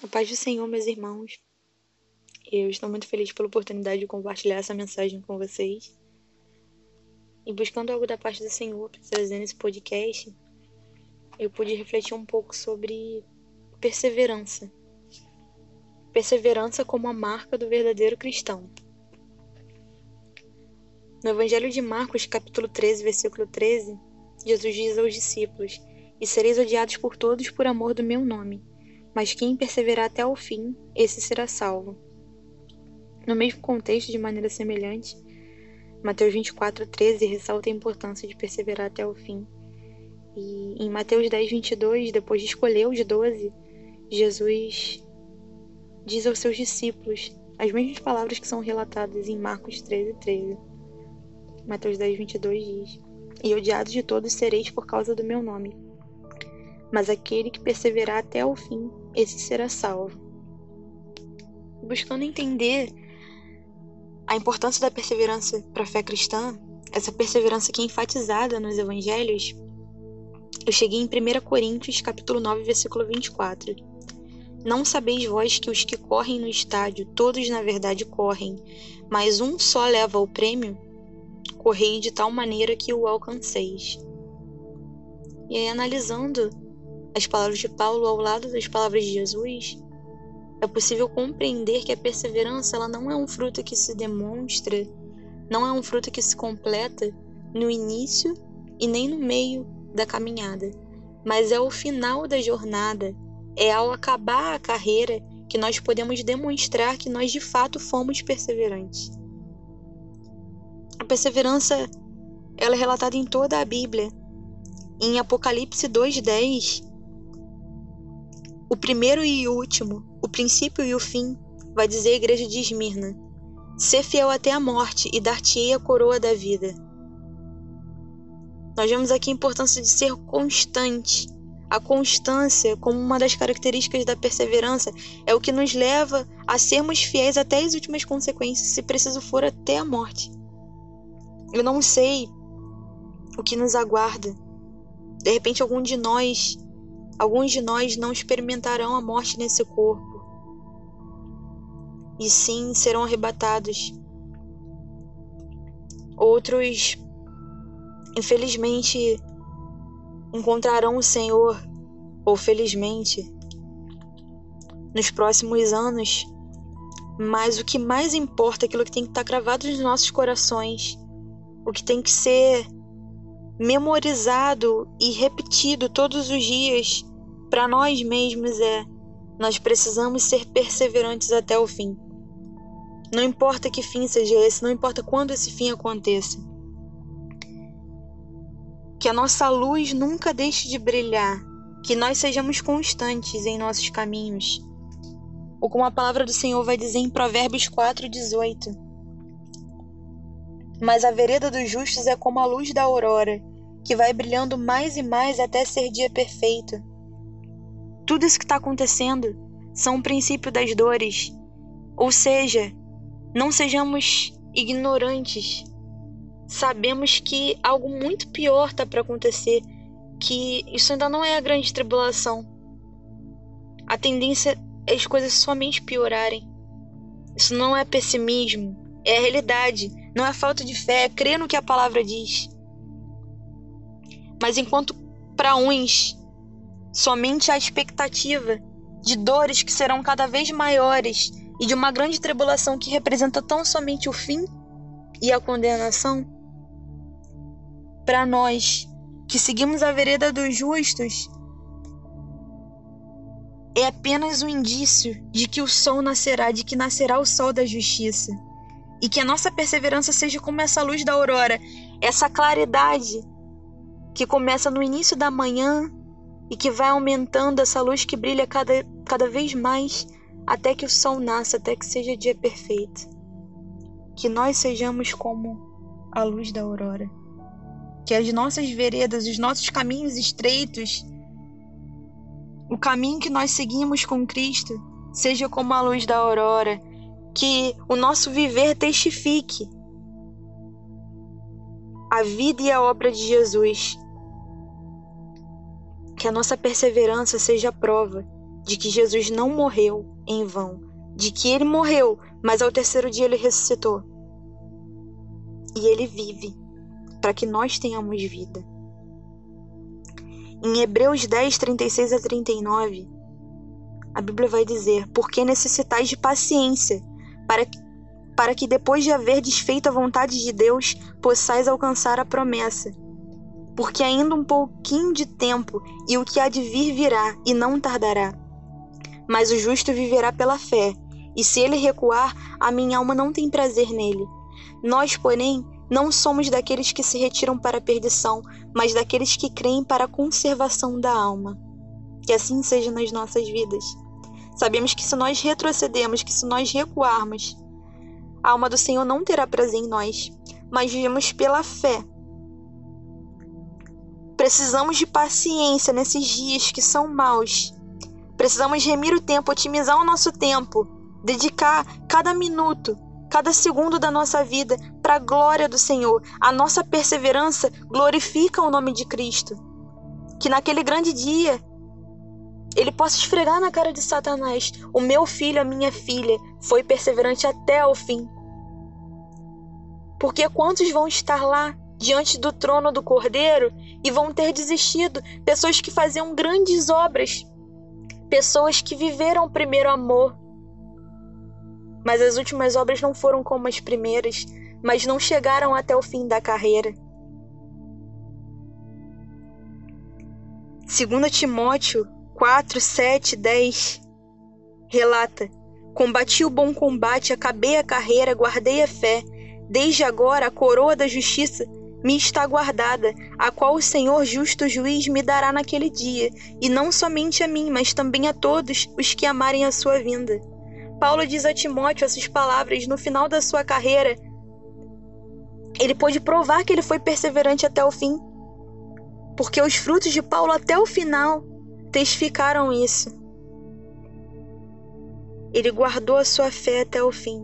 A paz do Senhor, meus irmãos. Eu estou muito feliz pela oportunidade de compartilhar essa mensagem com vocês. E buscando algo da parte do Senhor para trazer nesse podcast, eu pude refletir um pouco sobre perseverança. Perseverança como a marca do verdadeiro cristão. No Evangelho de Marcos, capítulo 13, versículo 13, Jesus diz aos discípulos: E sereis odiados por todos por amor do meu nome mas quem perseverar até o fim, esse será salvo. No mesmo contexto, de maneira semelhante, Mateus 24, 13 ressalta a importância de perseverar até o fim. E em Mateus 10, 22, depois de escolher os doze, Jesus diz aos seus discípulos as mesmas palavras que são relatadas em Marcos 13, 13. Mateus 10, 22 diz: E odiados de todos sereis por causa do meu nome mas aquele que perseverar até o fim, esse será salvo. Buscando entender a importância da perseverança para a fé cristã, essa perseverança que é enfatizada nos evangelhos, eu cheguei em 1 Coríntios, capítulo 9, versículo 24. Não sabeis vós que os que correm no estádio, todos na verdade correm, mas um só leva o prêmio? Correi de tal maneira que o alcanceis. E aí, analisando as palavras de Paulo ao lado das palavras de Jesus, é possível compreender que a perseverança ela não é um fruto que se demonstra, não é um fruto que se completa no início e nem no meio da caminhada, mas é o final da jornada, é ao acabar a carreira que nós podemos demonstrar que nós de fato fomos perseverantes. A perseverança ela é relatada em toda a Bíblia. Em Apocalipse 2:10, o primeiro e o último, o princípio e o fim, vai dizer a igreja de Esmirna: Ser fiel até a morte e dar-te-ei a coroa da vida. Nós vemos aqui a importância de ser constante. A constância, como uma das características da perseverança, é o que nos leva a sermos fiéis até as últimas consequências, se preciso for até a morte. Eu não sei o que nos aguarda. De repente, algum de nós Alguns de nós não experimentarão a morte nesse corpo, e sim serão arrebatados. Outros, infelizmente, encontrarão o Senhor, ou felizmente, nos próximos anos. Mas o que mais importa, aquilo que tem que estar gravado nos nossos corações, o que tem que ser memorizado e repetido todos os dias para nós mesmos é: nós precisamos ser perseverantes até o fim. Não importa que fim seja esse, não importa quando esse fim aconteça. Que a nossa luz nunca deixe de brilhar, que nós sejamos constantes em nossos caminhos. Ou como a palavra do Senhor vai dizer em Provérbios 4:18. Mas a vereda dos justos é como a luz da aurora, que vai brilhando mais e mais até ser dia perfeito. Tudo isso que está acontecendo são o princípio das dores. Ou seja, não sejamos ignorantes. Sabemos que algo muito pior está para acontecer, que isso ainda não é a grande tribulação. A tendência é as coisas somente piorarem. Isso não é pessimismo, é a realidade, não é falta de fé, é crer no que a palavra diz. Mas enquanto para uns somente a expectativa de dores que serão cada vez maiores e de uma grande tribulação que representa tão somente o fim e a condenação? Para nós que seguimos a vereda dos justos, é apenas um indício de que o sol nascerá, de que nascerá o sol da justiça. E que a nossa perseverança seja como essa luz da aurora, essa claridade que começa no início da manhã e que vai aumentando essa luz que brilha cada, cada vez mais até que o sol nasça, até que seja dia perfeito. Que nós sejamos como a luz da aurora. Que as nossas veredas, os nossos caminhos estreitos, o caminho que nós seguimos com Cristo, seja como a luz da aurora. Que o nosso viver testifique a vida e a obra de Jesus que a nossa perseverança seja prova de que Jesus não morreu em vão, de que ele morreu, mas ao terceiro dia ele ressuscitou. E ele vive para que nós tenhamos vida. Em Hebreus 10, 36 a 39, a Bíblia vai dizer: Porque necessitais de paciência, para que, para que depois de haver desfeito a vontade de Deus, possais alcançar a promessa. Porque ainda um pouquinho de tempo, e o que há de vir virá, e não tardará. Mas o justo viverá pela fé, e se ele recuar, a minha alma não tem prazer nele. Nós, porém, não somos daqueles que se retiram para a perdição, mas daqueles que creem para a conservação da alma. Que assim seja nas nossas vidas. Sabemos que se nós retrocedermos, que se nós recuarmos, a alma do Senhor não terá prazer em nós, mas vivemos pela fé. Precisamos de paciência nesses dias que são maus. Precisamos remir o tempo, otimizar o nosso tempo, dedicar cada minuto, cada segundo da nossa vida para a glória do Senhor. A nossa perseverança glorifica o nome de Cristo. Que naquele grande dia ele possa esfregar na cara de Satanás: O meu filho, a minha filha, foi perseverante até o fim. Porque quantos vão estar lá diante do trono do Cordeiro e vão ter desistido? Pessoas que faziam grandes obras, pessoas que viveram o primeiro amor. Mas as últimas obras não foram como as primeiras, mas não chegaram até o fim da carreira. 2 Timóteo 4, 7, 10 relata: Combati o bom combate, acabei a carreira, guardei a fé. Desde agora a coroa da justiça me está guardada, a qual o Senhor justo juiz me dará naquele dia, e não somente a mim, mas também a todos os que amarem a sua vinda. Paulo diz a Timóteo essas palavras no final da sua carreira. Ele pôde provar que ele foi perseverante até o fim, porque os frutos de Paulo até o final testificaram isso. Ele guardou a sua fé até o fim,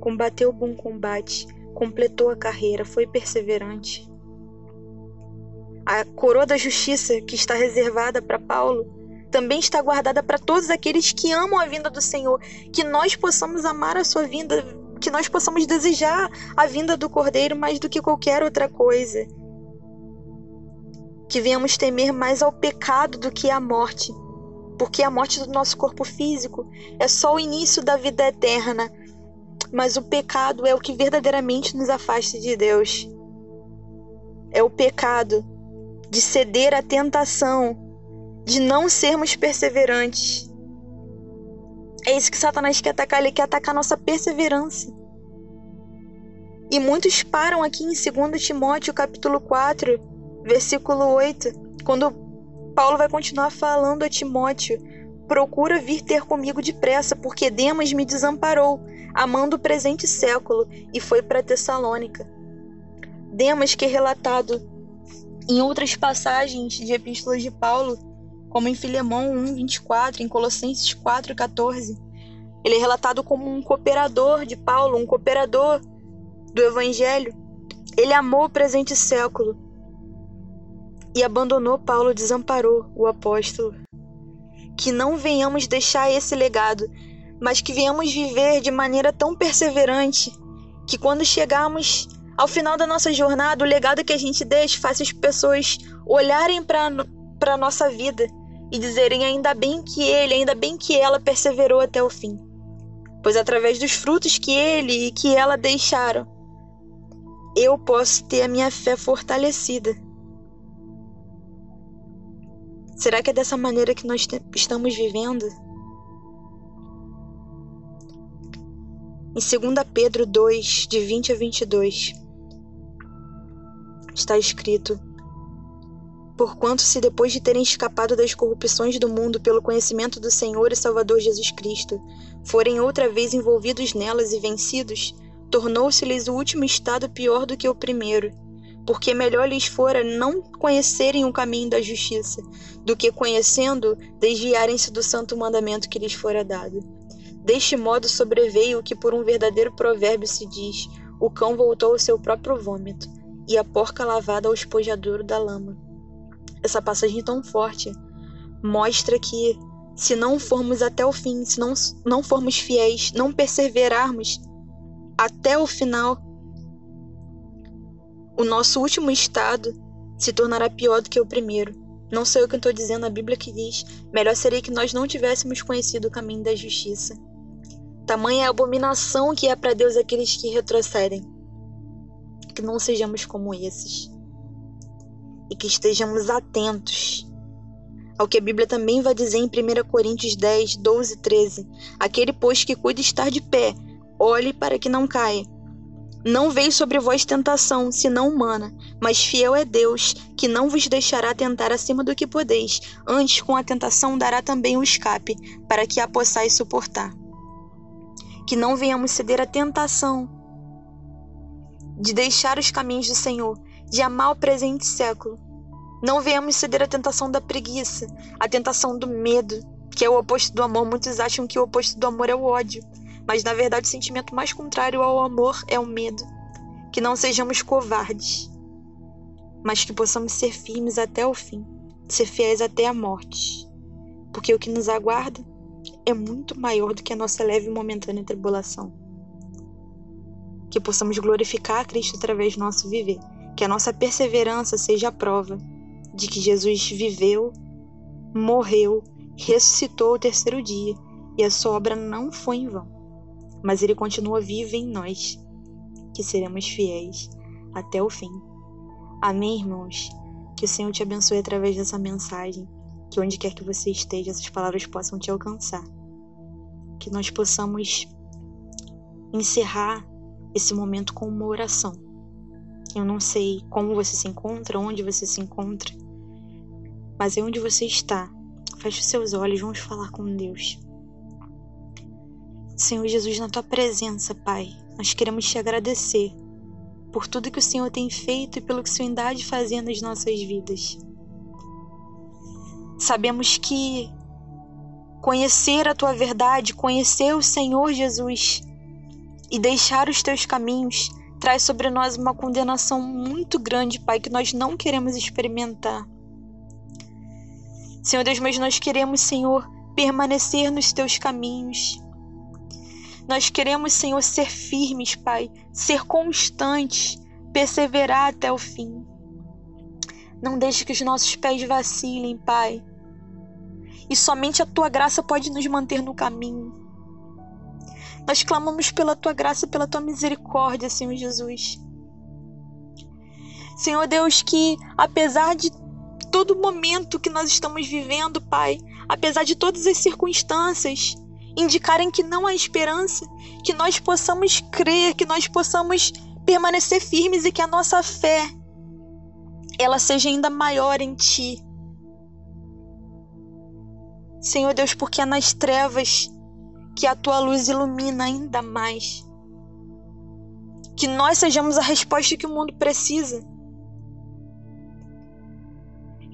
combateu o bom combate, completou a carreira, foi perseverante. A coroa da justiça que está reservada para Paulo também está guardada para todos aqueles que amam a vinda do Senhor, que nós possamos amar a sua vinda, que nós possamos desejar a vinda do Cordeiro mais do que qualquer outra coisa que venhamos temer mais ao pecado do que à morte, porque a morte do nosso corpo físico é só o início da vida eterna, mas o pecado é o que verdadeiramente nos afasta de Deus. É o pecado de ceder à tentação, de não sermos perseverantes. É isso que Satanás quer atacar, ele quer atacar nossa perseverança. E muitos param aqui em 2 Timóteo capítulo 4, versículo 8, quando Paulo vai continuar falando a Timóteo: Procura vir ter comigo depressa, porque Demas me desamparou, amando o presente século, e foi para Tessalônica. Demas, que é relatado em outras passagens de epístolas de Paulo, como em Filemão 1:24, em Colossenses 4:14, ele é relatado como um cooperador de Paulo, um cooperador do evangelho. Ele amou o presente século e abandonou Paulo, desamparou o apóstolo. Que não venhamos deixar esse legado, mas que venhamos viver de maneira tão perseverante que quando chegarmos ao final da nossa jornada, o legado que a gente deixa faça as pessoas olharem para a nossa vida e dizerem ainda bem que ele, ainda bem que ela perseverou até o fim. Pois através dos frutos que ele e que ela deixaram, eu posso ter a minha fé fortalecida Será que é dessa maneira que nós estamos vivendo? Em 2 Pedro 2, de 20 a 22, está escrito: Porquanto, se depois de terem escapado das corrupções do mundo pelo conhecimento do Senhor e Salvador Jesus Cristo, forem outra vez envolvidos nelas e vencidos, tornou-se-lhes o último estado pior do que o primeiro porque melhor lhes fora não conhecerem o caminho da justiça, do que conhecendo, desviarem-se do santo mandamento que lhes fora dado. Deste modo sobreveio o que por um verdadeiro provérbio se diz: o cão voltou ao seu próprio vômito, e a porca lavada ao espojadouro da lama. Essa passagem tão forte mostra que se não formos até o fim, se não, não formos fiéis, não perseverarmos até o final, o nosso último estado se tornará pior do que o primeiro. Não sou eu que estou dizendo, a Bíblia que diz: melhor seria que nós não tivéssemos conhecido o caminho da justiça. Tamanha é a abominação que é para Deus aqueles que retrocedem. Que não sejamos como esses. E que estejamos atentos ao que a Bíblia também vai dizer em 1 Coríntios 10, 12 e 13. Aquele, pois, que cuida estar de pé, olhe para que não caia. Não veio sobre vós tentação, senão humana, mas fiel é Deus, que não vos deixará tentar acima do que podeis, antes com a tentação dará também o escape, para que a possais suportar. Que não venhamos ceder à tentação de deixar os caminhos do Senhor, de amar o presente século. Não venhamos ceder à tentação da preguiça, à tentação do medo, que é o oposto do amor. Muitos acham que o oposto do amor é o ódio. Mas na verdade, o sentimento mais contrário ao amor é o medo. Que não sejamos covardes, mas que possamos ser firmes até o fim, ser fiéis até a morte. Porque o que nos aguarda é muito maior do que a nossa leve e momentânea tribulação. Que possamos glorificar a Cristo através do nosso viver, que a nossa perseverança seja a prova de que Jesus viveu, morreu, ressuscitou o terceiro dia e a sua obra não foi em vão mas ele continua vivo em nós, que seremos fiéis até o fim. Amém, irmãos? Que o Senhor te abençoe através dessa mensagem, que onde quer que você esteja, essas palavras possam te alcançar. Que nós possamos encerrar esse momento com uma oração. Eu não sei como você se encontra, onde você se encontra, mas é onde você está. Feche os seus olhos, vamos falar com Deus. Senhor Jesus, na tua presença, Pai, nós queremos te agradecer por tudo que o Senhor tem feito e pelo que o Senhor ainda de fazer nas nossas vidas. Sabemos que conhecer a tua verdade, conhecer o Senhor Jesus e deixar os teus caminhos traz sobre nós uma condenação muito grande, Pai, que nós não queremos experimentar. Senhor Deus, mas nós queremos, Senhor, permanecer nos teus caminhos nós queremos, Senhor, ser firmes, Pai, ser constantes, perseverar até o fim. Não deixe que os nossos pés vacilem, Pai. E somente a tua graça pode nos manter no caminho. Nós clamamos pela tua graça e pela tua misericórdia, Senhor Jesus. Senhor Deus, que apesar de todo momento que nós estamos vivendo, Pai, apesar de todas as circunstâncias, indicarem que não há esperança, que nós possamos crer, que nós possamos permanecer firmes e que a nossa fé ela seja ainda maior em ti. Senhor Deus, porque é nas trevas que a tua luz ilumina ainda mais. Que nós sejamos a resposta que o mundo precisa.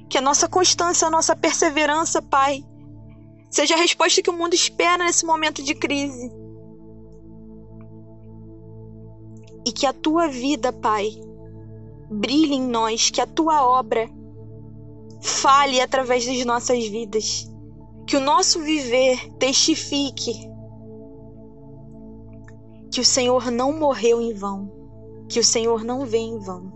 Que a nossa constância, a nossa perseverança, Pai, seja a resposta que o mundo espera nesse momento de crise. E que a tua vida, Pai, brilhe em nós, que a tua obra fale através das nossas vidas, que o nosso viver testifique que o Senhor não morreu em vão, que o Senhor não vem em vão,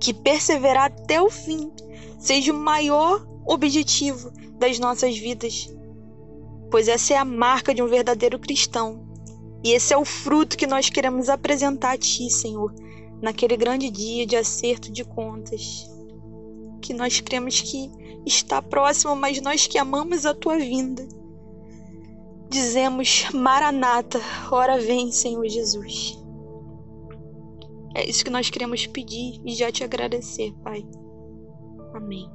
que perseverar até o fim seja o maior objetivo das nossas vidas, pois essa é a marca de um verdadeiro cristão. E esse é o fruto que nós queremos apresentar a Ti, Senhor, naquele grande dia de acerto de contas. Que nós cremos que está próximo, mas nós que amamos a Tua vinda, dizemos: Maranata, ora vem, Senhor Jesus. É isso que nós queremos pedir e já te agradecer, Pai. Amém.